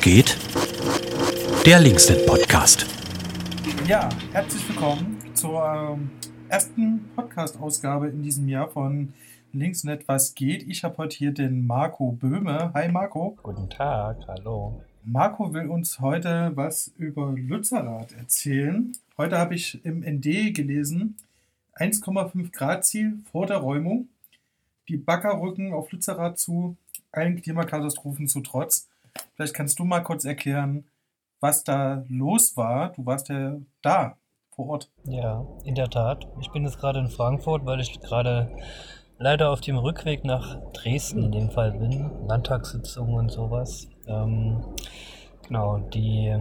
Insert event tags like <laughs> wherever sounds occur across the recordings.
geht? Der Linksnet-Podcast. Ja, herzlich willkommen zur ähm, ersten Podcast-Ausgabe in diesem Jahr von Linksnet Was geht. Ich habe heute hier den Marco Böhme. Hi Marco. Guten Tag, hallo. Marco will uns heute was über Lützerath erzählen. Heute habe ich im ND gelesen, 1,5 Grad Ziel vor der Räumung. Die Bagger rücken auf Lützerath zu, allen Klimakatastrophen zu trotz. Vielleicht kannst du mal kurz erklären, was da los war. Du warst ja da vor Ort. Ja, in der Tat. Ich bin jetzt gerade in Frankfurt, weil ich gerade leider auf dem Rückweg nach Dresden in dem Fall bin. Landtagssitzungen und sowas. Ähm, genau, die,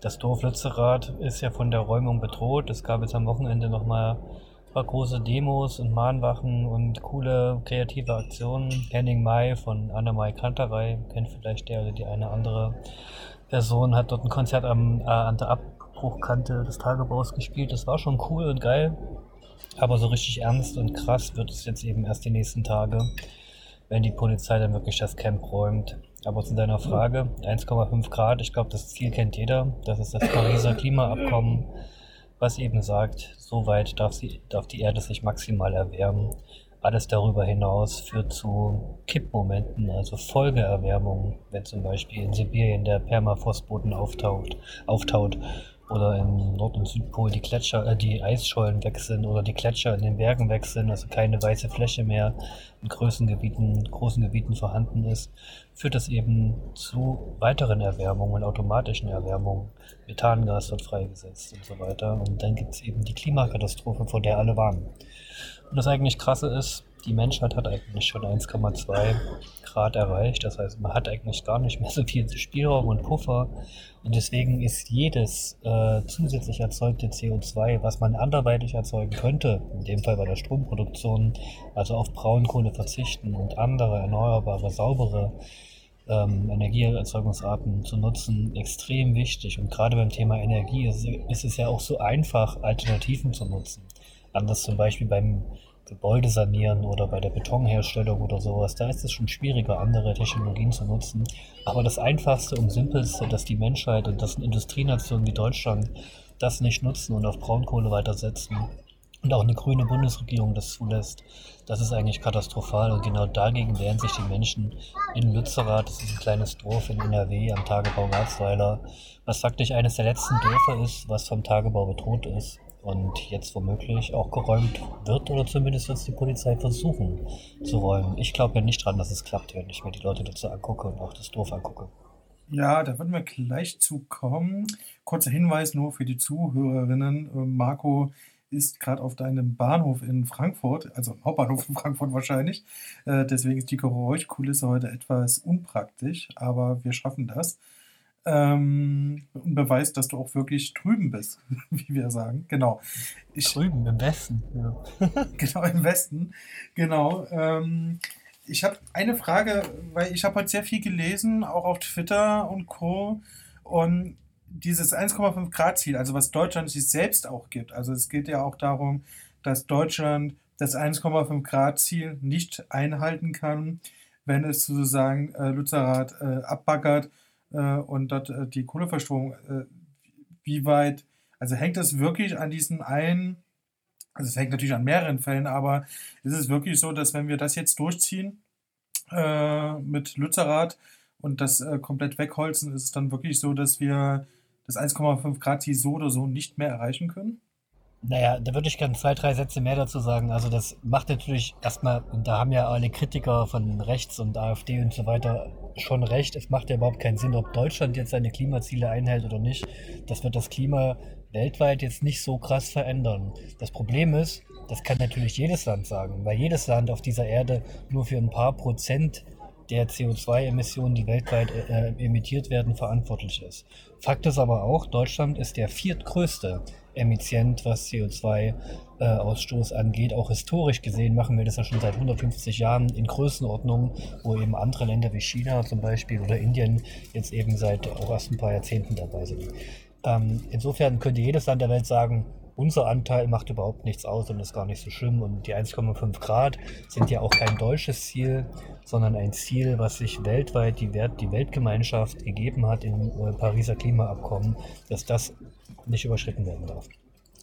das Dorf Lützerath ist ja von der Räumung bedroht. Es gab jetzt am Wochenende nochmal paar große Demos und Mahnwachen und coole kreative Aktionen. Henning Mai von Annemai Kanterei, kennt vielleicht der oder die eine andere Person, hat dort ein Konzert am, äh, an der Abbruchkante des Tagebaus gespielt. Das war schon cool und geil. Aber so richtig ernst und krass wird es jetzt eben erst die nächsten Tage, wenn die Polizei dann wirklich das Camp räumt. Aber zu deiner Frage, 1,5 Grad, ich glaube, das Ziel kennt jeder. Das ist das Pariser Klimaabkommen, was eben sagt, so weit darf, sie, darf die Erde sich maximal erwärmen. Alles darüber hinaus führt zu Kippmomenten, also Folgeerwärmung, wenn zum Beispiel in Sibirien der Permafrostboden auftaucht, auftaut oder im Nord- und Südpol die Gletscher, äh, die Eisschollen weg sind oder die Gletscher in den Bergen weg sind, also keine weiße Fläche mehr in großen Gebieten, großen Gebieten vorhanden ist, führt das eben zu weiteren Erwärmungen, automatischen Erwärmungen. Methangas wird freigesetzt und so weiter. Und dann gibt es eben die Klimakatastrophe, vor der alle warnen. Und das eigentlich krasse ist, die Menschheit hat eigentlich schon 1,2 Grad erreicht. Das heißt, man hat eigentlich gar nicht mehr so viel Spielraum und Puffer. Und deswegen ist jedes äh, zusätzlich erzeugte CO2, was man anderweitig erzeugen könnte, in dem Fall bei der Stromproduktion, also auf Braunkohle verzichten und andere erneuerbare, saubere ähm, Energieerzeugungsarten zu nutzen, extrem wichtig. Und gerade beim Thema Energie ist, ist es ja auch so einfach, Alternativen zu nutzen. Anders zum Beispiel beim Gebäude sanieren oder bei der Betonherstellung oder sowas, da ist es schon schwieriger, andere Technologien zu nutzen. Aber das Einfachste und Simpelste, dass die Menschheit und das Industrienationen wie Deutschland das nicht nutzen und auf Braunkohle weitersetzen und auch eine grüne Bundesregierung das zulässt, das ist eigentlich katastrophal. Und genau dagegen wehren sich die Menschen in Lützerath, das ist ein kleines Dorf in NRW am Tagebau Garzweiler, was faktisch eines der letzten Dörfer ist, was vom Tagebau bedroht ist und jetzt womöglich auch geräumt wird oder zumindest wird es die Polizei versuchen zu räumen. Ich glaube ja nicht dran, dass es klappt, wenn ich mir die Leute dazu angucke und auch das Dorf angucke. Ja, da würden wir gleich zu kommen. Kurzer Hinweis nur für die Zuhörerinnen. Ähm, Marco ist gerade auf deinem Bahnhof in Frankfurt, also im Hauptbahnhof in Frankfurt wahrscheinlich. Äh, deswegen ist die Geräuschkulisse heute etwas unpraktisch, aber wir schaffen das ähm, und beweist, dass du auch wirklich drüben bist, <laughs> wie wir sagen. Genau. Ich, drüben, im Westen. Ja. <laughs> genau, im Westen. Genau. Ähm, ich habe eine Frage, weil ich habe heute sehr viel gelesen, auch auf Twitter und Co. Und dieses 1,5 Grad Ziel, also was Deutschland sich selbst auch gibt. Also es geht ja auch darum, dass Deutschland das 1,5 Grad Ziel nicht einhalten kann, wenn es sozusagen äh, Lützerath äh, abbaggert äh, und dort äh, die Kohleverstromung, äh, wie weit, also hängt das wirklich an diesen einen, also es hängt natürlich an mehreren Fällen, aber ist es wirklich so, dass wenn wir das jetzt durchziehen äh, mit Lützerath und das äh, komplett wegholzen, ist es dann wirklich so, dass wir das 1,5 Grad Ziel so oder so nicht mehr erreichen können? Naja, da würde ich gerne zwei, drei Sätze mehr dazu sagen. Also das macht natürlich erstmal, und da haben ja alle Kritiker von rechts und AfD und so weiter schon recht, es macht ja überhaupt keinen Sinn, ob Deutschland jetzt seine Klimaziele einhält oder nicht. Das wird das Klima weltweit jetzt nicht so krass verändern. Das Problem ist, das kann natürlich jedes Land sagen, weil jedes Land auf dieser Erde nur für ein paar Prozent der CO2-Emissionen, die weltweit äh, emittiert werden, verantwortlich ist. Fakt ist aber auch, Deutschland ist der viertgrößte Emittent, was CO2-Ausstoß äh, angeht. Auch historisch gesehen machen wir das ja schon seit 150 Jahren in Größenordnungen, wo eben andere Länder wie China zum Beispiel oder Indien jetzt eben seit auch erst ein paar Jahrzehnten dabei sind. Ähm, insofern könnte jedes Land der Welt sagen, unser Anteil macht überhaupt nichts aus und ist gar nicht so schlimm. Und die 1,5 Grad sind ja auch kein deutsches Ziel, sondern ein Ziel, was sich weltweit die, Welt, die Weltgemeinschaft gegeben hat im äh, Pariser Klimaabkommen, dass das nicht überschritten werden darf.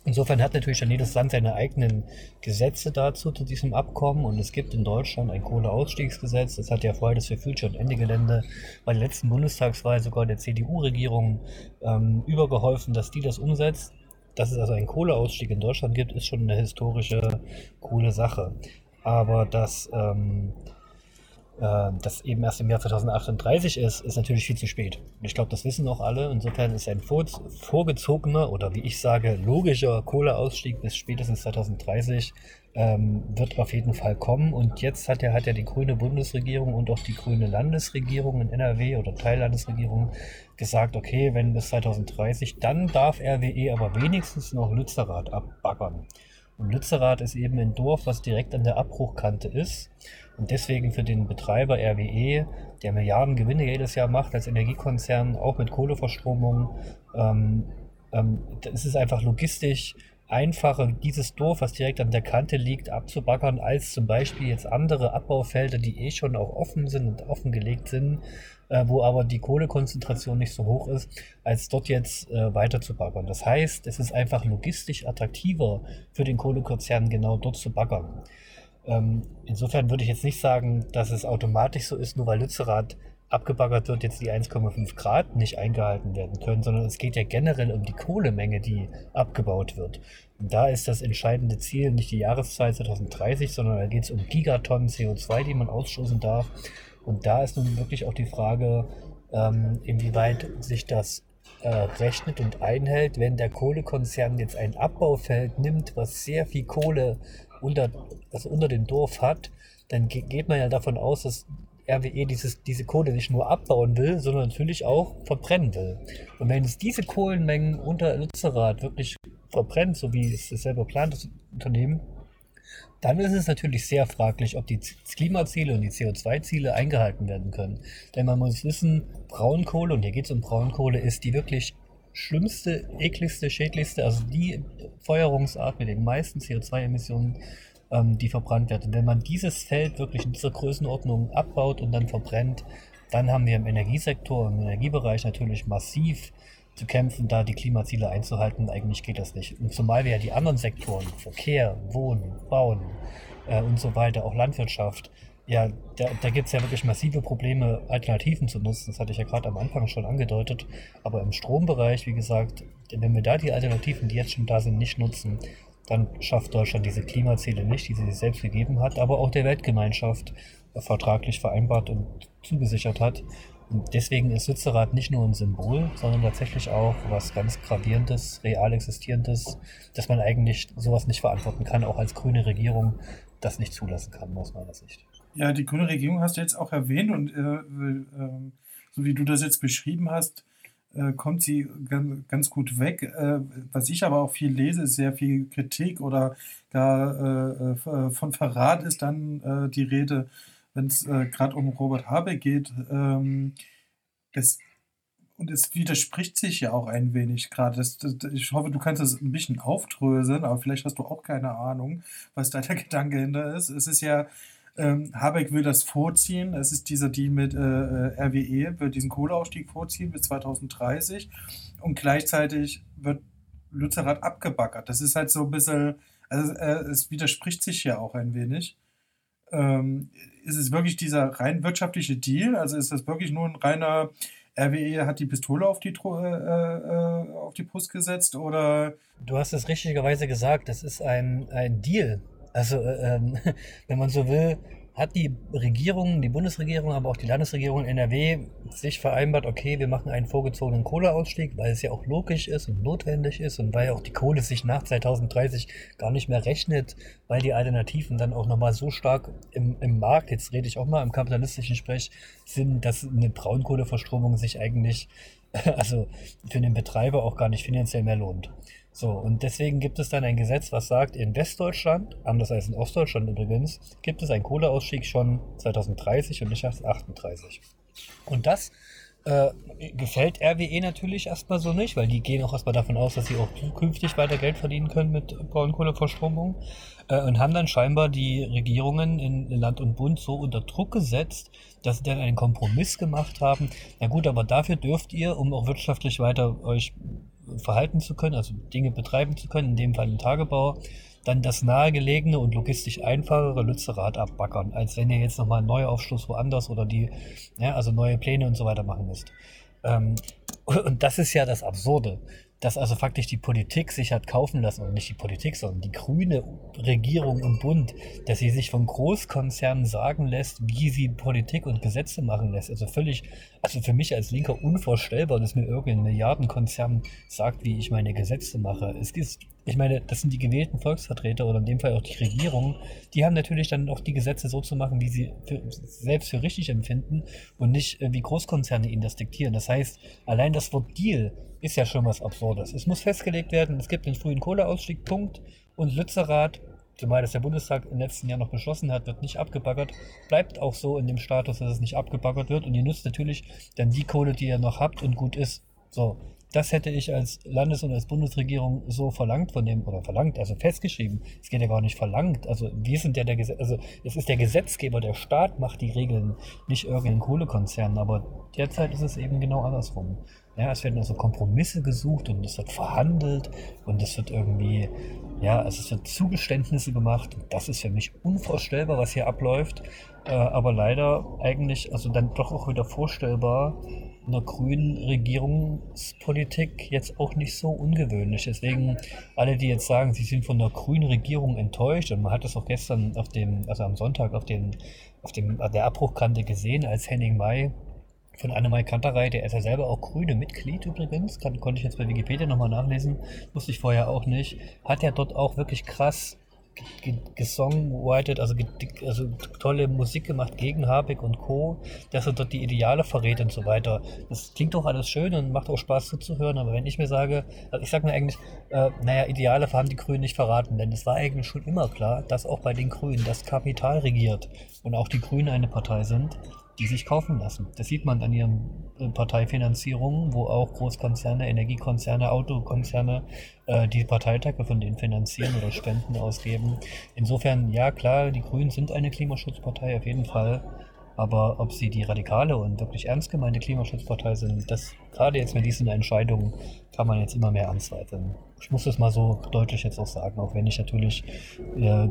Insofern hat natürlich dann jedes Land seine eigenen Gesetze dazu, zu diesem Abkommen. Und es gibt in Deutschland ein Kohleausstiegsgesetz. Das hat ja Fridays for Future und Ende Gelände bei der letzten Bundestagswahl sogar der CDU-Regierung ähm, übergeholfen, dass die das umsetzt. Dass es also einen Kohleausstieg in Deutschland gibt, ist schon eine historische, coole Sache. Aber dass ähm, äh, das eben erst im Jahr 2038 ist, ist natürlich viel zu spät. Ich glaube, das wissen auch alle. Insofern ist ein vorgezogener oder wie ich sage, logischer Kohleausstieg bis spätestens 2030 ähm, wird auf jeden Fall kommen. Und jetzt hat ja, hat ja die grüne Bundesregierung und auch die grüne Landesregierung in NRW oder Teillandesregierung gesagt, okay, wenn bis 2030, dann darf RWE aber wenigstens noch Lützerath abbaggern. Und Lützerath ist eben ein Dorf, was direkt an der Abbruchkante ist und deswegen für den Betreiber RWE, der Milliarden Gewinne jedes Jahr macht als Energiekonzern, auch mit Kohleverstromung, ähm, ähm, es ist einfach logistisch einfacher, dieses Dorf, was direkt an der Kante liegt, abzubaggern, als zum Beispiel jetzt andere Abbaufelder, die eh schon auch offen sind und offengelegt sind, äh, wo aber die Kohlekonzentration nicht so hoch ist, als dort jetzt äh, weiter zu baggern. Das heißt, es ist einfach logistisch attraktiver für den Kohlekonzern, genau dort zu baggern. Ähm, insofern würde ich jetzt nicht sagen, dass es automatisch so ist, nur weil Lützerath abgebaggert wird, jetzt die 1,5 Grad nicht eingehalten werden können, sondern es geht ja generell um die Kohlemenge, die abgebaut wird. Und da ist das entscheidende Ziel nicht die Jahreszahl 2030, sondern da geht es um Gigatonnen CO2, die man ausstoßen darf. Und da ist nun wirklich auch die Frage, ähm, inwieweit sich das äh, rechnet und einhält, wenn der Kohlekonzern jetzt ein Abbaufeld nimmt, was sehr viel Kohle unter, also unter dem Dorf hat, dann geht man ja davon aus, dass RWE dieses, diese Kohle nicht nur abbauen will, sondern natürlich auch verbrennen will. Und wenn es diese Kohlenmengen unter Lützerath wirklich verbrennt, so wie es selber plant, das Unternehmen, dann ist es natürlich sehr fraglich, ob die Klimaziele und die CO2-Ziele eingehalten werden können. Denn man muss wissen, Braunkohle, und hier geht es um Braunkohle, ist die wirklich schlimmste, ekligste, schädlichste, also die Feuerungsart mit den meisten CO2-Emissionen, ähm, die verbrannt wird. Und wenn man dieses Feld wirklich in dieser Größenordnung abbaut und dann verbrennt, dann haben wir im Energiesektor, im Energiebereich natürlich massiv zu kämpfen, da die Klimaziele einzuhalten. Eigentlich geht das nicht. Und zumal wir ja die anderen Sektoren, Verkehr, Wohnen, Bauen äh, und so weiter, auch Landwirtschaft, ja, da, da gibt es ja wirklich massive Probleme, Alternativen zu nutzen. Das hatte ich ja gerade am Anfang schon angedeutet. Aber im Strombereich, wie gesagt, wenn wir da die Alternativen, die jetzt schon da sind, nicht nutzen, dann schafft Deutschland diese Klimaziele nicht, die sie sich selbst gegeben hat, aber auch der Weltgemeinschaft vertraglich vereinbart und zugesichert hat. Und deswegen ist Lützerath nicht nur ein Symbol, sondern tatsächlich auch was ganz Gravierendes, real existierendes, dass man eigentlich sowas nicht verantworten kann, auch als grüne Regierung das nicht zulassen kann, aus meiner Sicht. Ja, die grüne Regierung hast du jetzt auch erwähnt und äh, äh, so wie du das jetzt beschrieben hast, äh, kommt sie ganz, ganz gut weg. Äh, was ich aber auch viel lese, sehr viel Kritik oder gar äh, von Verrat ist dann die Rede, wenn es gerade um Robert Habeck geht. Ähm, das, und es widerspricht sich ja auch ein wenig gerade. Ich hoffe, du kannst das ein bisschen aufdröseln, aber vielleicht hast du auch keine Ahnung, was da der <laughs> Gedanke hinter ist. Es ist ja ähm, Habeck will das vorziehen. Es ist dieser Deal mit äh, äh RWE, wird diesen Kohleausstieg vorziehen bis 2030. Und gleichzeitig wird Lützerath abgebaggert. Das ist halt so ein bisschen, also äh, es widerspricht sich ja auch ein wenig. Ähm, ist es wirklich dieser rein wirtschaftliche Deal? Also ist das wirklich nur ein reiner RWE hat die Pistole auf die, äh, äh, auf die Brust gesetzt oder? Du hast es richtigerweise gesagt, das ist ein, ein Deal. Also, äh, ähm, <laughs> wenn man so will, hat die Regierung, die Bundesregierung, aber auch die Landesregierung in NRW sich vereinbart, okay, wir machen einen vorgezogenen Kohleausstieg, weil es ja auch logisch ist und notwendig ist und weil auch die Kohle sich nach 2030 gar nicht mehr rechnet, weil die Alternativen dann auch nochmal so stark im, im Markt, jetzt rede ich auch mal im kapitalistischen Sprech, sind, dass eine Braunkohleverstromung sich eigentlich, <laughs> also für den Betreiber auch gar nicht finanziell mehr lohnt. So, und deswegen gibt es dann ein Gesetz, was sagt, in Westdeutschland, anders als in Ostdeutschland übrigens, gibt es einen Kohleausstieg schon 2030 und nicht erst 38. Und das Äh, gefällt RWE natürlich erstmal so nicht, weil die gehen auch erstmal davon aus, dass sie auch zukünftig weiter Geld verdienen können mit Braunkohleverstromung äh, und haben dann scheinbar die Regierungen in Land und Bund so unter Druck gesetzt, dass sie dann einen Kompromiss gemacht haben. Na gut, aber dafür dürft ihr, um auch wirtschaftlich weiter euch verhalten zu können, also Dinge betreiben zu können, in dem Fall den Tagebau, dann das nahegelegene und logistisch einfachere Lützerath abbackern, als wenn ihr jetzt nochmal einen Neuaufschluss woanders oder die, ja, also neue Pläne und so weiter machen müsst. Ähm, und das ist ja das Absurde, dass also faktisch die Politik sich hat kaufen lassen, und nicht die Politik, sondern die grüne Regierung im Bund, dass sie sich von Großkonzernen sagen lässt, wie sie Politik und Gesetze machen lässt. Also völlig, also für mich als Linker unvorstellbar, dass mir irgendein Milliardenkonzern sagt, wie ich meine Gesetze mache. Es ist ich meine, das sind die gewählten Volksvertreter oder in dem Fall auch die Regierung, die haben natürlich dann auch die Gesetze so zu machen, wie sie für, selbst für richtig empfinden und nicht wie Großkonzerne ihnen das diktieren. Das heißt, allein das Wort Deal ist ja schon was Absurdes. Es muss festgelegt werden, es gibt den frühen Kohleausstieg, Punkt, und Lützerath, zumal das der Bundestag im letzten Jahr noch beschlossen hat, wird nicht abgebaggert, bleibt auch so in dem Status, dass es nicht abgebaggert wird und ihr nutzt natürlich dann die Kohle, die ihr noch habt und gut ist. So, das hätte ich als Landes- und als Bundesregierung so verlangt von dem, oder verlangt, also festgeschrieben. Es geht ja gar nicht verlangt. Also wir sind ja der Gesetz, also es ist der Gesetzgeber, der Staat macht die Regeln, nicht irgendein Kohlekonzern. Aber derzeit ist es eben genau andersrum. Ja, es werden also Kompromisse gesucht und es wird verhandelt und es wird irgendwie, ja, also es wird Zugeständnisse gemacht. Das ist für mich unvorstellbar, was hier abläuft. Äh, aber leider eigentlich, also dann doch auch wieder vorstellbar, einer grünen Regierungspolitik jetzt auch nicht so ungewöhnlich. Deswegen alle, die jetzt sagen, sie sind von der grünen Regierung enttäuscht, und man hat das auch gestern auf dem, also am Sonntag auf dem, auf dem, der Abbruchkante gesehen, als Henning May von Annemai Kanterei, der ist ja selber auch grüne Mitglied übrigens, kann, konnte ich jetzt bei Wikipedia nochmal nachlesen, wusste ich vorher auch nicht, hat ja dort auch wirklich krass gesongwritet, also, also tolle Musik gemacht gegen Habeck und Co., dass er dort die Ideale verrät und so weiter. Das klingt doch alles schön und macht auch Spaß zuzuhören, aber wenn ich mir sage, also ich sage mir eigentlich, äh, naja, Ideale haben die Grünen nicht verraten, denn es war eigentlich schon immer klar, dass auch bei den Grünen das Kapital regiert und auch die Grünen eine Partei sind, die sich kaufen lassen. Das sieht man an ihren äh, Parteifinanzierungen, wo auch Großkonzerne, Energiekonzerne, Autokonzerne äh, die Parteitage von denen finanzieren oder Spenden ausgeben. Insofern, ja klar, die Grünen sind eine Klimaschutzpartei auf jeden Fall. Aber ob sie die radikale und wirklich ernst gemeinte Klimaschutzpartei sind, das gerade jetzt mit diesen Entscheidungen kann man jetzt immer mehr anzweifeln. Ich muss das mal so deutlich jetzt auch sagen, auch wenn ich natürlich äh,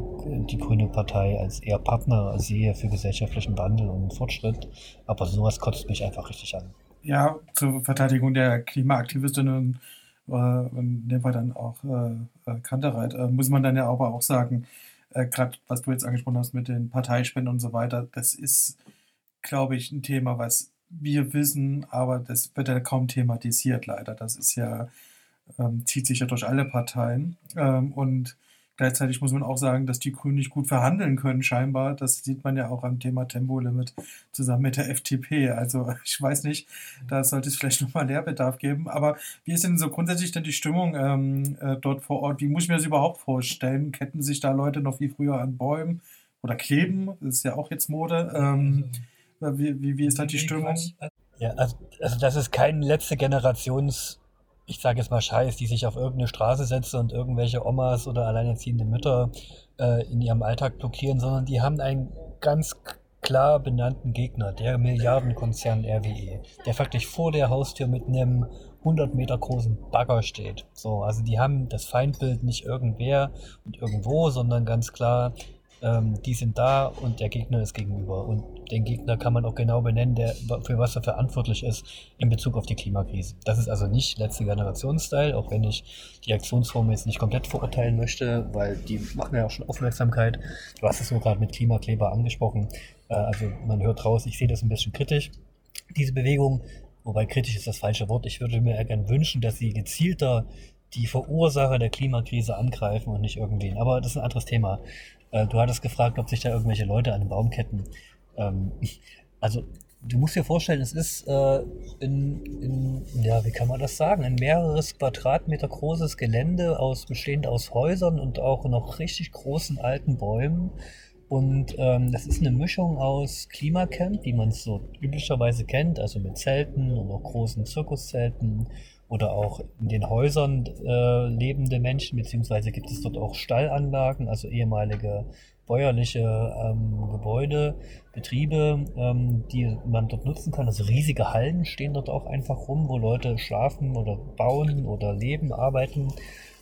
die Grüne Partei als eher Partner sehe für gesellschaftlichen Wandel und Fortschritt. Aber sowas kotzt mich einfach richtig an. Ja, zur Verteidigung der Klimaaktivistinnen äh, in dem Fall dann auch äh, äh Kantereit, äh, muss man dann ja aber auch sagen, äh, gerade was du jetzt angesprochen hast mit den Parteispenden und so weiter, das ist glaube ich, ein Thema, was wir wissen, aber das wird ja kaum thematisiert, leider. Das ist ja, ähm, zieht sich ja durch alle Parteien. Ähm, und gleichzeitig muss man auch sagen, dass die Grünen nicht gut verhandeln können, scheinbar. Das sieht man ja auch am Thema Tempolimit zusammen mit der FDP. Also <laughs> ich weiß nicht, da sollte es vielleicht nochmal Lehrbedarf geben. Aber wie ist denn so grundsätzlich denn die Stimmung ähm, äh, dort vor Ort? Wie muss ich mir das überhaupt vorstellen? Ketten sich da Leute noch wie früher an Bäumen oder kleben? Das ist ja auch jetzt Mode. Ähm, also wie, wie, wie ist halt die Stimmung? Ja, also, also das ist kein letzte Generations, ich sage jetzt mal Scheiß, die sich auf irgendeine Straße setzen und irgendwelche Omas oder alleinerziehende Mütter äh, in ihrem Alltag blockieren, sondern die haben einen ganz klar benannten Gegner, der Milliardenkonzern RWE, der faktisch vor der Haustür mit einem 100 Meter großen Bagger steht. So, also die haben das Feindbild nicht irgendwer und irgendwo, sondern ganz klar ähm, die sind da und der Gegner ist gegenüber. Und den Gegner kann man auch genau benennen, der, für was er verantwortlich ist in Bezug auf die Klimakrise. Das ist also nicht letzte Generation-Style, auch wenn ich die Aktionsform jetzt nicht komplett verurteilen möchte, weil die machen ja auch schon Aufmerksamkeit. Du hast es so gerade mit Klimakleber angesprochen. Äh, also man hört raus, ich sehe das ein bisschen kritisch. Diese Bewegung, wobei kritisch ist das falsche Wort, ich würde mir gerne wünschen, dass sie gezielter die Verursacher der Klimakrise angreifen und nicht irgendwen. Aber das ist ein anderes Thema. Äh, du hattest gefragt, ob sich da irgendwelche Leute an den Baum ketten. Ähm, <laughs> also, du musst dir vorstellen, es ist äh, in, in, ja, wie kann man das sagen, ein mehreres Quadratmeter großes Gelände aus, bestehend aus Häusern und auch noch richtig großen alten Bäumen. Und ähm, das ist eine Mischung aus Klimacamp, wie man es so üblicherweise kennt, also mit Zelten und auch großen Zirkuszelten oder auch in den Häusern äh, lebende Menschen, beziehungsweise gibt es dort auch Stallanlagen, also ehemalige bäuerliche ähm, Gebäude, Betriebe, ähm, die man dort nutzen kann. Also riesige Hallen stehen dort auch einfach rum, wo Leute schlafen oder bauen oder leben, arbeiten.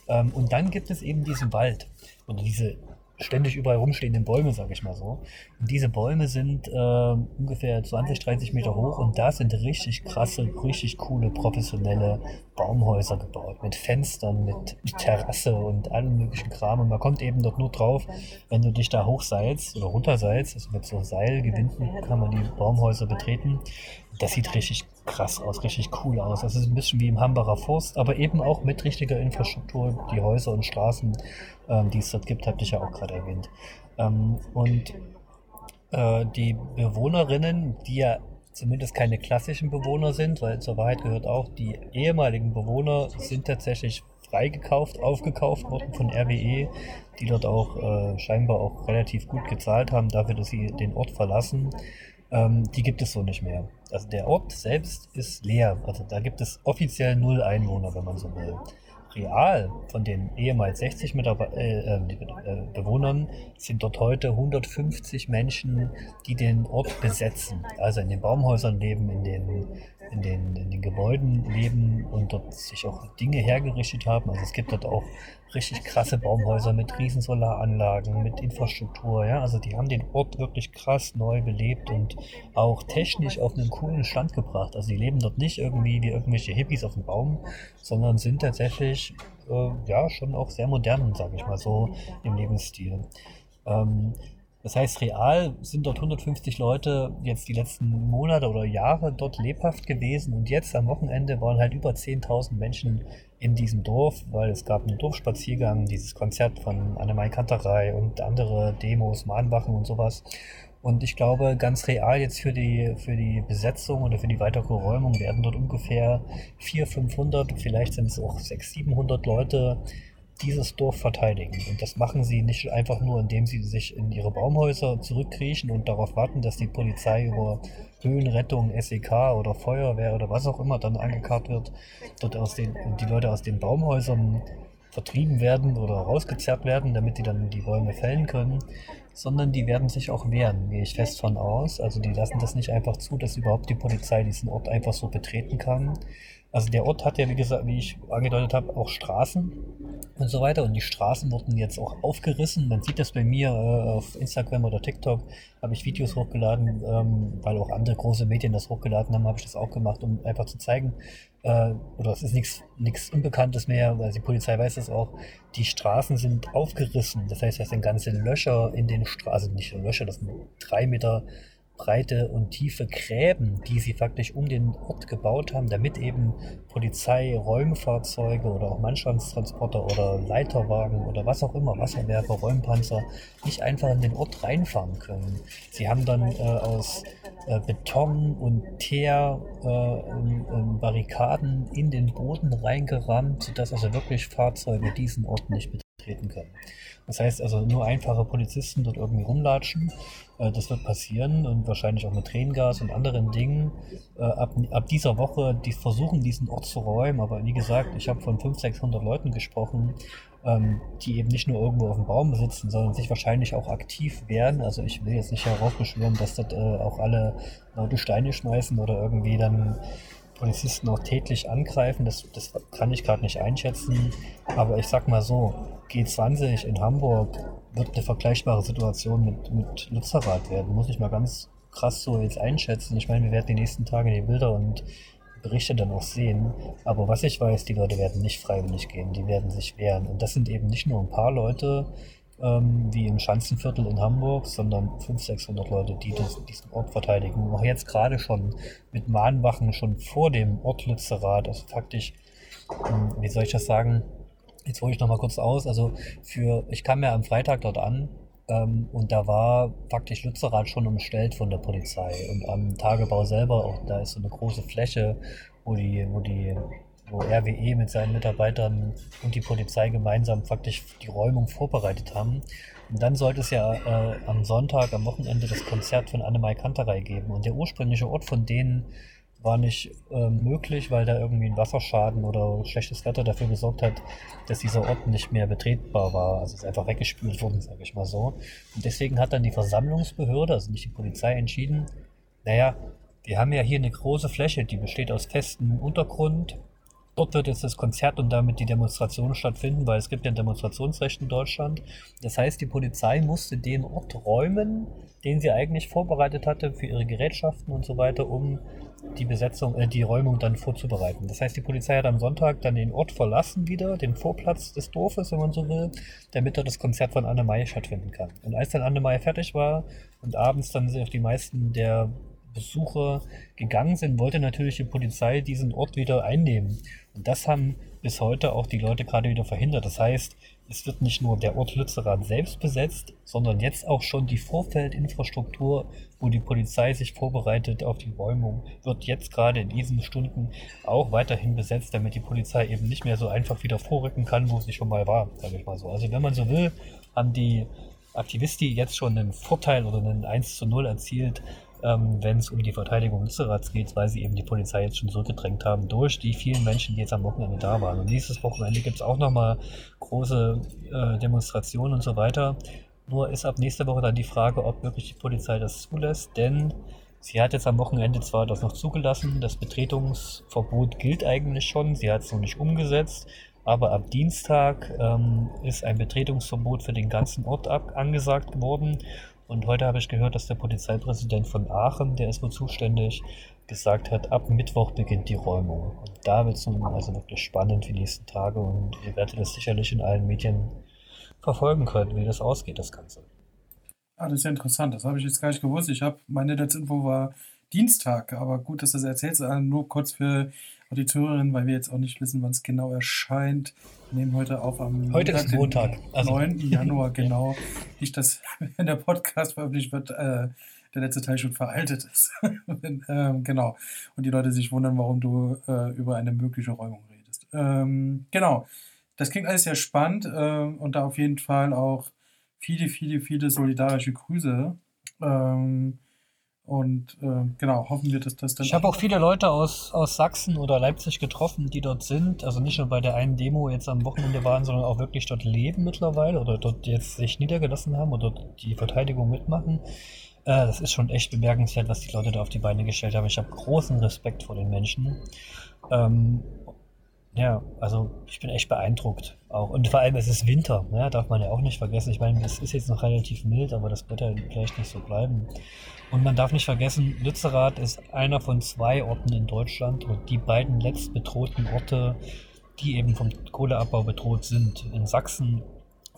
Ähm, und dann gibt es eben diesen Wald oder diese ständig überall rumstehenden Bäume, sage ich mal so. Und diese Bäume sind äh, ungefähr 20, 30 Meter hoch und da sind richtig krasse, richtig coole, professionelle Baumhäuser gebaut. Mit Fenstern, mit, Terrasse und allem möglichen Kram. Und man kommt eben dort nur drauf, wenn du dich da hochseilst oder runterseilst. Also mit so Seilgewinden kann man die Baumhäuser betreten. Das sieht richtig krass aus, richtig cool aus. Das ist ein bisschen wie im Hambacher Forst, aber eben auch mit richtiger Infrastruktur, die Häuser und Straßen, ähm, die es dort gibt, habe ich ja auch gerade erwähnt. Ähm, und äh, die Bewohnerinnen, die ja zumindest keine klassischen Bewohner sind, weil zur Wahrheit gehört auch, die ehemaligen Bewohner sind tatsächlich freigekauft, aufgekauft worden von RWE, die dort auch äh, scheinbar auch relativ gut gezahlt haben dafür, dass sie den Ort verlassen. Ähm, die gibt es so nicht mehr. Also der Ort selbst ist leer. Also da gibt es offiziell null Einwohner, wenn man so will. Real von den ehemals 60 Mitarbe äh, äh, äh, Bewohnern sind dort heute 150 Menschen, die den Ort besetzen. Also in den Baumhäusern leben, in den in den, in den Gebäuden leben und dort sich auch Dinge hergerichtet haben. Also es gibt dort auch richtig krasse Baumhäuser mit riesen Solaranlagen, mit Infrastruktur. Ja? Also die haben den Ort wirklich krass neu belebt und auch technisch auf einen coolen Stand gebracht. Also die leben dort nicht irgendwie wie irgendwelche Hippies auf dem Baum, sondern sind tatsächlich äh, ja schon auch sehr modern, sage ich mal so, im Lebensstil. Ähm, das heißt, real sind dort 150 Leute jetzt die letzten Monate oder Jahre dort lebhaft gewesen und jetzt am Wochenende waren halt über 10.000 Menschen in diesem Dorf, weil es gab einen Dorfspaziergang, dieses Konzert von Annemai Kanterei und andere Demos, Mahnwachen und sowas. Und ich glaube, ganz real jetzt für die, für die Besetzung oder für die weitere Räumung werden dort ungefähr 400, 500, vielleicht sind es auch 600, 700 Leute dieses Dorf verteidigen. Und das machen sie nicht einfach nur, indem sie sich in ihre Baumhäuser zurückkriechen und darauf warten, dass die Polizei über Höhenrettung, SEK oder Feuerwehr oder was auch immer dann angekarrt wird, dort aus den, die Leute aus den Baumhäusern vertrieben werden oder rausgezerrt werden, damit die dann die Bäume fällen können, sondern die werden sich auch wehren, gehe ich fest von aus. Also die lassen das nicht einfach zu, dass überhaupt die Polizei diesen Ort einfach so betreten kann. Also der Ort hat ja, wie gesagt, wie ich angedeutet habe, auch Straßen und so weiter. Und die Straßen wurden jetzt auch aufgerissen. Man sieht das bei mir äh, auf Instagram oder TikTok, habe ich Videos hochgeladen, ähm, weil auch andere große Medien das hochgeladen haben, habe ich das auch gemacht, um einfach zu zeigen, äh, oder es ist nichts Unbekanntes mehr, weil die Polizei weiß das auch, die Straßen sind aufgerissen. Das heißt, das sind ganze Löcher in den Straßen, also nicht Löcher, das sind drei Meter breite und tiefe Gräben, die sie faktisch um den Ort gebaut haben, damit eben Polizei, Räumfahrzeuge oder auch Mannschaftstransporter oder Leiterwagen oder was auch immer, Wasserwerfer, Räumpanzer, nicht einfach in den Ort reinfahren können. Sie haben dann äh, aus äh, Beton und Teer äh, in, in Barrikaden in den Boden reingerammt, sodass also wirklich Fahrzeuge diesen Ort nicht betreten können. Das heißt also nur einfache Polizisten dort irgendwie rumlatschen. Äh, das wird passieren und wahrscheinlich auch mit Tränengas und anderen Dingen. Äh, ab, ab dieser Woche, die versuchen diesen Ort zu räumen, aber wie gesagt, ich habe von 500, 600 Leuten gesprochen, ähm, die eben nicht nur irgendwo auf dem Baum sitzen, sondern sich wahrscheinlich auch aktiv werden. Also ich will jetzt nicht heraufbeschwören, dass dort äh, auch alle Leute Steine schmeißen oder irgendwie dann Polizisten auch tätlich angreifen, das, das kann ich gerade nicht einschätzen. Aber ich sag mal so, G20 in Hamburg wird eine vergleichbare Situation mit, mit Lützerath werden. Muss ich mal ganz krass so jetzt einschätzen. Ich meine, wir werden die nächsten Tage die Bilder und Berichte dann auch sehen. Aber was ich weiß, die Leute werden nicht freiwillig gehen, die werden sich wehren. Und das sind eben nicht nur ein paar Leute, ähm, wie im Schanzenviertel in Hamburg, sondern 500, 600 Leute, die das, diesen Ort verteidigen. Und auch jetzt gerade schon mit Mahnwachen schon vor dem Ort Lützerath, also faktisch, ähm, wie soll ich das sagen, jetzt hole ich nochmal kurz aus, also für, ich kam ja am Freitag dort an ähm, und da war faktisch Lützerath schon umstellt von der Polizei. Und am Tagebau selber, auch da ist so eine große Fläche, wo die, wo die wo RWE mit seinen Mitarbeitern und die Polizei gemeinsam praktisch die Räumung vorbereitet haben. Und dann sollte es ja äh, am Sonntag, am Wochenende das Konzert von Annemai Kanterei geben. Und der ursprüngliche Ort von denen war nicht äh, möglich, weil da irgendwie ein Wasserschaden oder schlechtes Wetter dafür gesorgt hat, dass dieser Ort nicht mehr betretbar war. Also ist einfach weggespült worden, sage ich mal so. Und deswegen hat dann die Versammlungsbehörde, also nicht die Polizei, entschieden, naja, wir haben ja hier eine große Fläche, die besteht aus festem Untergrund. Dort wird jetzt das Konzert und damit die Demonstration stattfinden, weil es gibt ja ein Demonstrationsrecht in Deutschland. Das heißt, die Polizei musste den Ort räumen, den sie eigentlich vorbereitet hatte für ihre Gerätschaften und so weiter, um die Besetzung, äh, die Räumung dann vorzubereiten. Das heißt, die Polizei hat am Sonntag dann den Ort verlassen wieder, den Vorplatz des Dorfes, wenn man so will, damit dort das Konzert von Anne Mai stattfinden kann. Und als dann Anne Mai fertig war und abends dann sich auch die meisten der Besucher gegangen sind, wollte natürlich die Polizei diesen Ort wieder einnehmen. Und das haben bis heute auch die Leute gerade wieder verhindert. Das heißt, es wird nicht nur der Ort Lützerath selbst besetzt, sondern jetzt auch schon die Vorfeldinfrastruktur, wo die Polizei sich vorbereitet auf die Räumung, wird jetzt gerade in diesen Stunden auch weiterhin besetzt, damit die Polizei eben nicht mehr so einfach wieder vorrücken kann, wo sie schon mal war, sage ich mal so. Also wenn man so will, haben die Aktivisti jetzt schon einen Vorteil oder einen 1 zu 0 erzielt, ähm, wenn es um die Verteidigung Lützeraths geht, weil sie eben die Polizei jetzt schon zurückgedrängt haben durch die vielen Menschen, die jetzt am Wochenende da waren. Und nächstes Wochenende gibt es auch nochmal große äh, Demonstrationen und so weiter. Nur ist ab nächster Woche dann die Frage, ob wirklich die Polizei das zulässt, denn sie hat jetzt am Wochenende zwar das noch zugelassen, das Betretungsverbot gilt eigentlich schon, sie hat es noch nicht umgesetzt, aber ab Dienstag ähm, ist ein Betretungsverbot für den ganzen Ort ab angesagt worden und heute habe ich gehört, dass der Polizeipräsident von Aachen, der ist wohl zuständig, gesagt hat, ab Mittwoch beginnt die Räumung. Und da wird es nun also wirklich spannend die nächsten Tage und ihr werdet das sicherlich in allen Medien verfolgen können, wie das ausgeht, das Ganze. Ah, das ist ja interessant. Das habe ich jetzt gar nicht gewusst. Ich habe, meine letzte Info war Dienstag, aber gut, dass du das erzählst. Also nur kurz für die Zuhörerin, weil wir jetzt auch nicht wissen, wann es genau erscheint. Wir nehmen heute auf am heute Montag, ist Montag. Also 9. Januar, <laughs> genau. Nicht, dass, <laughs> wenn der Podcast veröffentlicht wird, äh, der letzte Teil schon veraltet ist. <laughs> wenn, ähm, genau. Und die Leute sich wundern, warum du äh, über eine mögliche Räumung redest. Ähm, genau. Das klingt alles sehr spannend äh, und da auf jeden Fall auch viele, viele, viele solidarische Grüße. Ähm, und äh, genau, hoffen wir, dass das dann. Ich habe auch viele Leute aus, aus Sachsen oder Leipzig getroffen, die dort sind. Also nicht nur bei der einen Demo jetzt am Wochenende waren, sondern auch wirklich dort leben mittlerweile oder dort jetzt sich niedergelassen haben oder die Verteidigung mitmachen. Äh, das ist schon echt bemerkenswert, was die Leute da auf die Beine gestellt haben. Ich habe großen Respekt vor den Menschen. Ähm, ja, also ich bin echt beeindruckt auch. Und vor allem, es ist Winter, ja, darf man ja auch nicht vergessen. Ich meine, es ist jetzt noch relativ mild, aber das wird ja vielleicht nicht so bleiben. Und man darf nicht vergessen, Lützerath ist einer von zwei Orten in Deutschland und die beiden letzt bedrohten Orte, die eben vom Kohleabbau bedroht sind. In Sachsen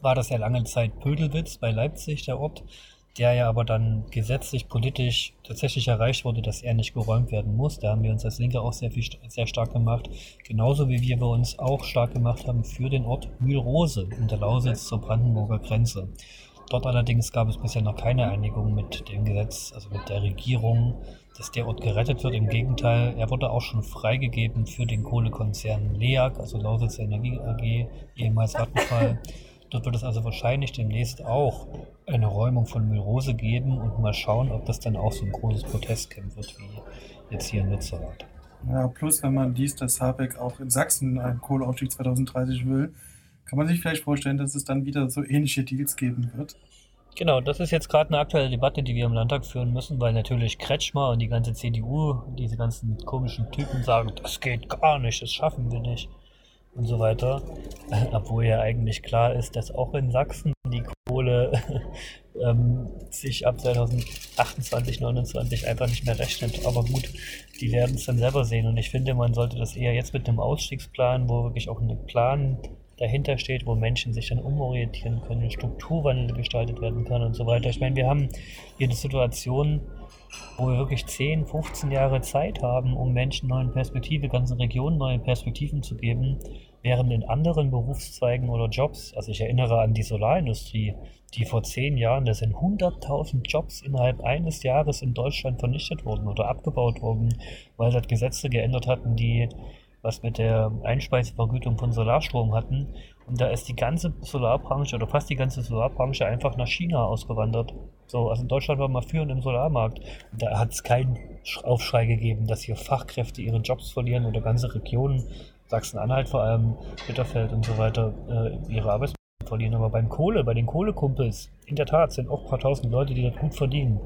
war das ja lange Zeit Pödelwitz bei Leipzig, der Ort der ja aber dann gesetzlich, politisch tatsächlich erreicht wurde, dass er nicht geräumt werden muss. Da haben wir uns als Linke auch sehr, viel, sehr stark gemacht. Genauso wie wir uns auch stark gemacht haben für den Ort Mühlrose in der Lausitz zur Brandenburger Grenze. Dort allerdings gab es bisher noch keine Einigung mit dem Gesetz, also mit der Regierung, dass der Ort gerettet wird. Im Gegenteil, er wurde auch schon freigegeben für den Kohlekonzern LEAG, also Lausitz Energie AG, ehemals Vattenfall. <laughs> Dort wird es also wahrscheinlich demnächst auch eine Räumung von Müllrose geben und mal schauen, ob das dann auch so ein großes Protestcamp wird wie jetzt hier in Lützerath. Ja, plus wenn man liest, dass Habeck auch in Sachsen einen Kohleausstieg 2030 will, kann man sich vielleicht vorstellen, dass es dann wieder so ähnliche Deals geben wird. Genau, das ist jetzt gerade eine aktuelle Debatte, die wir im Landtag führen müssen, weil natürlich Kretschmer und die ganze CDU, diese ganzen komischen Typen sagen, das geht gar nicht, das schaffen wir nicht und so weiter. <laughs> Obwohl ja eigentlich klar ist, dass auch in Sachsen die Kohle <laughs> ähm, sich ab 2028, 2029 einfach nicht mehr rechnet. Aber gut, die werden es dann selber sehen. Und ich finde, man sollte das eher jetzt mit einem Ausstiegsplan, wo wirklich auch ein Plan dahinter steht, wo Menschen sich dann umorientieren können, Strukturwandel gestaltet werden kann und so weiter. Ich meine, wir haben hier eine Situation, wo wir wirklich 10, 15 Jahre Zeit haben, um Menschen neue Perspektive, ganzen Regionen neue Perspektiven zu geben, während in anderen Berufszweigen oder Jobs, also ich erinnere an die Solarindustrie, die vor zehn Jahren, da sind 100.000 Jobs innerhalb eines Jahres in Deutschland vernichtet wurden oder abgebaut wurden, weil dort Gesetze geändert hatten, die was mit der Einspeisevergütung von Solarstrom hatten. Und da ist die ganze Solarbranche oder fast die ganze Solarbranche einfach nach China ausgewandert. So, also in Deutschland war mal führend im Solarmarkt. Und da hat es keinen Aufschrei gegeben, dass hier Fachkräfte ihre Jobs verlieren oder ganze Regionen, Sachsen-Anhalt vor allem, Bitterfeld und so weiter, äh, ihre Arbeitsplätze verlieren. Aber beim Kohle, bei den Kohlekumpels, in der Tat sind auch ein paar tausend Leute, die dort gut verdienen.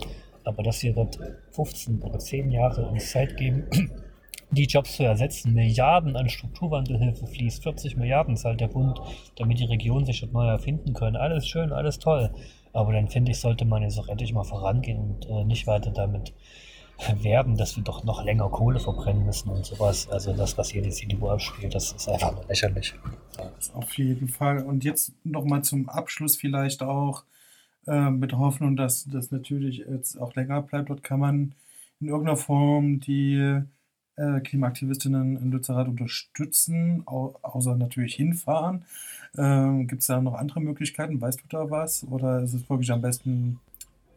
Aber dass wir dort 15 oder 10 Jahre uns Zeit geben, <clears throat> die Jobs zu ersetzen, Milliarden an Strukturwandelhilfe fließt, 40 Milliarden zahlt der Bund, damit die Regionen sich dort neu erfinden können. Alles schön, alles toll. Aber dann finde ich, sollte man jetzt auch endlich mal vorangehen und äh, nicht weiter damit <laughs> werben, dass wir doch noch länger Kohle verbrennen müssen und sowas. Also das, was hier die CDU abspielt, das ist einfach nur lächerlich. Auf jeden Fall. Und jetzt nochmal zum Abschluss vielleicht auch äh, mit Hoffnung, dass das natürlich jetzt auch länger bleibt. Dort kann man in irgendeiner Form die äh, Klimaaktivistinnen in Lützerath unterstützen, au außer natürlich hinfahren. Ähm, Gibt es da noch andere Möglichkeiten? Weißt du da was? Oder ist es wirklich am besten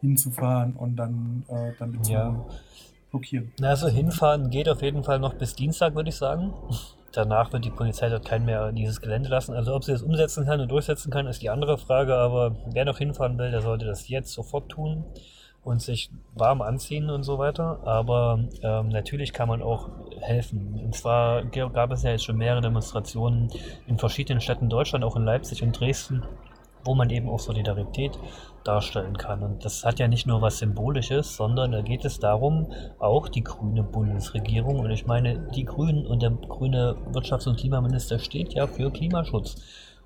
hinzufahren und dann äh, damit Ja. zu blockieren? Also hinfahren geht auf jeden Fall noch bis Dienstag, würde ich sagen. Danach wird die Polizei dort keinen mehr in dieses Gelände lassen. Also ob sie das umsetzen kann und durchsetzen kann, ist die andere Frage. Aber wer noch hinfahren will, der sollte das jetzt sofort tun und sich warm anziehen und so weiter. Aber ähm, natürlich kann man auch helfen. Und zwar gab es ja jetzt schon mehrere Demonstrationen in verschiedenen Städten Deutschland, auch in Leipzig und Dresden, wo man eben auch Solidarität darstellen kann. Und das hat ja nicht nur was Symbolisches, sondern da geht es darum, auch die grüne Bundesregierung, und ich meine, die Grünen und der grüne Wirtschafts- und Klimaminister steht ja für Klimaschutz.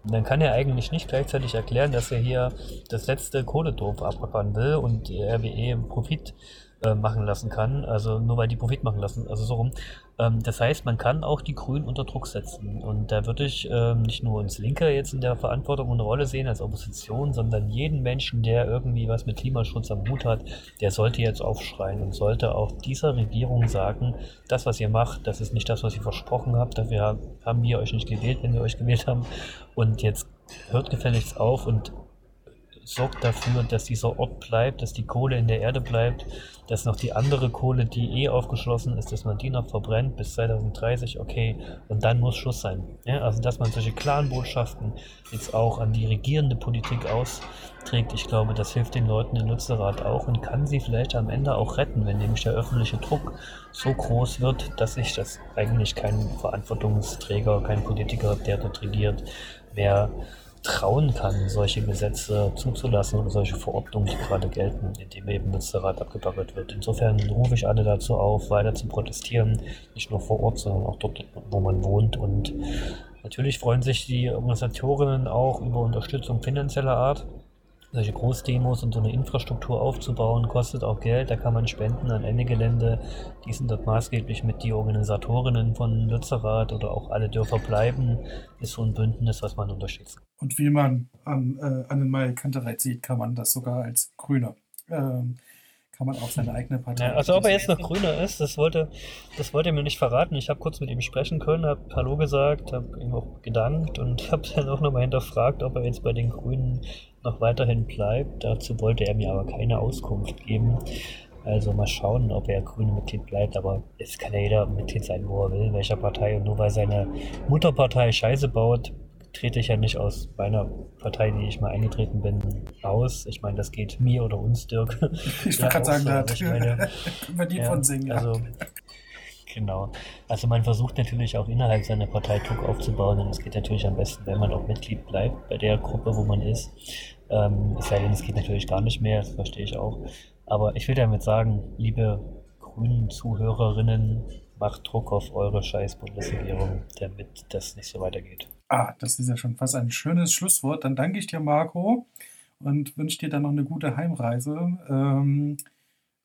Dann kann er eigentlich nicht gleichzeitig erklären, dass er hier das letzte Kohledorf abrackern will und die RWE Profit äh, machen lassen kann. Also nur weil die Profit machen lassen, also so rum. Ähm, das heißt, man kann auch die Grünen unter Druck setzen. Und da würde ich ähm, nicht nur uns Linke jetzt in der Verantwortung und Rolle sehen als Opposition, sondern jeden Menschen, der irgendwie was mit Klimaschutz am Hut hat, der sollte jetzt aufschreien und sollte auch dieser Regierung sagen, das, was ihr macht, das ist nicht das, was ihr versprochen habt. Dafür haben wir euch nicht gewählt, wenn wir euch gewählt haben. Und jetzt hört gefälligst auf und sorgt dafür, dass dieser Ort bleibt, dass die Kohle in der Erde bleibt, dass noch die andere Kohle, die eh aufgeschlossen ist, dass man die noch verbrennt bis 2030, okay, und dann muss Schluss sein. Ja, also dass man solche klaren Botschaften jetzt auch an die regierende Politik austrägt, ich glaube, das hilft den Leuten in Lützerath auch und kann sie vielleicht am Ende auch retten, wenn nämlich der öffentliche Druck so groß wird, dass sich das eigentlich kein Verantwortungsträger, kein Politiker, der dort regiert, mehr trauen kann, solche Gesetze zuzulassen oder solche Verordnungen, die gerade gelten, indem eben Lützerath abgebaggert wird. Insofern rufe ich alle dazu auf, weiter zu protestieren, nicht nur vor Ort, sondern auch dort, wo man wohnt. Und natürlich freuen sich die Organisatorinnen auch über Unterstützung finanzieller Art. Solche Großdemos und so eine Infrastruktur aufzubauen, kostet auch Geld. Da kann man spenden an Ende Gelände. Die sind dort maßgeblich mit die Organisatorinnen von Lützerath oder auch alle Dörfer bleiben. Ist so ein Bündnis, was man unterstützt. Und wie man an, äh, an den Mai Kantereit sieht, kann man das sogar als Grüner. Ähm, kann man auch seine eigene Partei. Ja, also ob er jetzt noch Grüner ist, das wollte, das wollte er mir nicht verraten. Ich habe kurz mit ihm sprechen können, habe Hallo gesagt, habe ihm auch gedankt und <laughs> habe dann auch nochmal hinterfragt, ob er jetzt bei den Grünen noch weiterhin bleibt. Dazu wollte er mir aber keine Auskunft geben. Also mal schauen, ob er grüne Mitglied bleibt, aber es kann ja jeder Mitglied sein, wo er will, welcher Partei. Und nur weil seine Mutterpartei Scheiße baut, trete ich ja nicht aus meiner Partei, die ich mal eingetreten bin, aus. Ich meine, das geht mir oder uns, Dirk. <laughs> Ich wollte gerade sagen, da hat über <laughs> die von singen. Also, genau. Also man versucht natürlich auch innerhalb seiner Partei Druck aufzubauen und es geht natürlich am besten, wenn man auch Mitglied bleibt bei der Gruppe, wo man ist. Ähm, es sei denn, es geht natürlich gar nicht mehr, das verstehe ich auch. Aber ich will damit sagen, liebe grünen Zuhörerinnen, macht Druck auf eure scheiß Bundesregierung, damit das nicht so weitergeht. Ah, das ist ja schon fast ein schönes Schlusswort. Dann danke ich dir, Marco, und wünsche dir dann noch eine gute Heimreise. Ähm,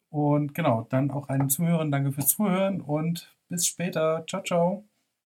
und genau, dann auch allen Zuhörern danke fürs Zuhören und bis später. Ciao, ciao.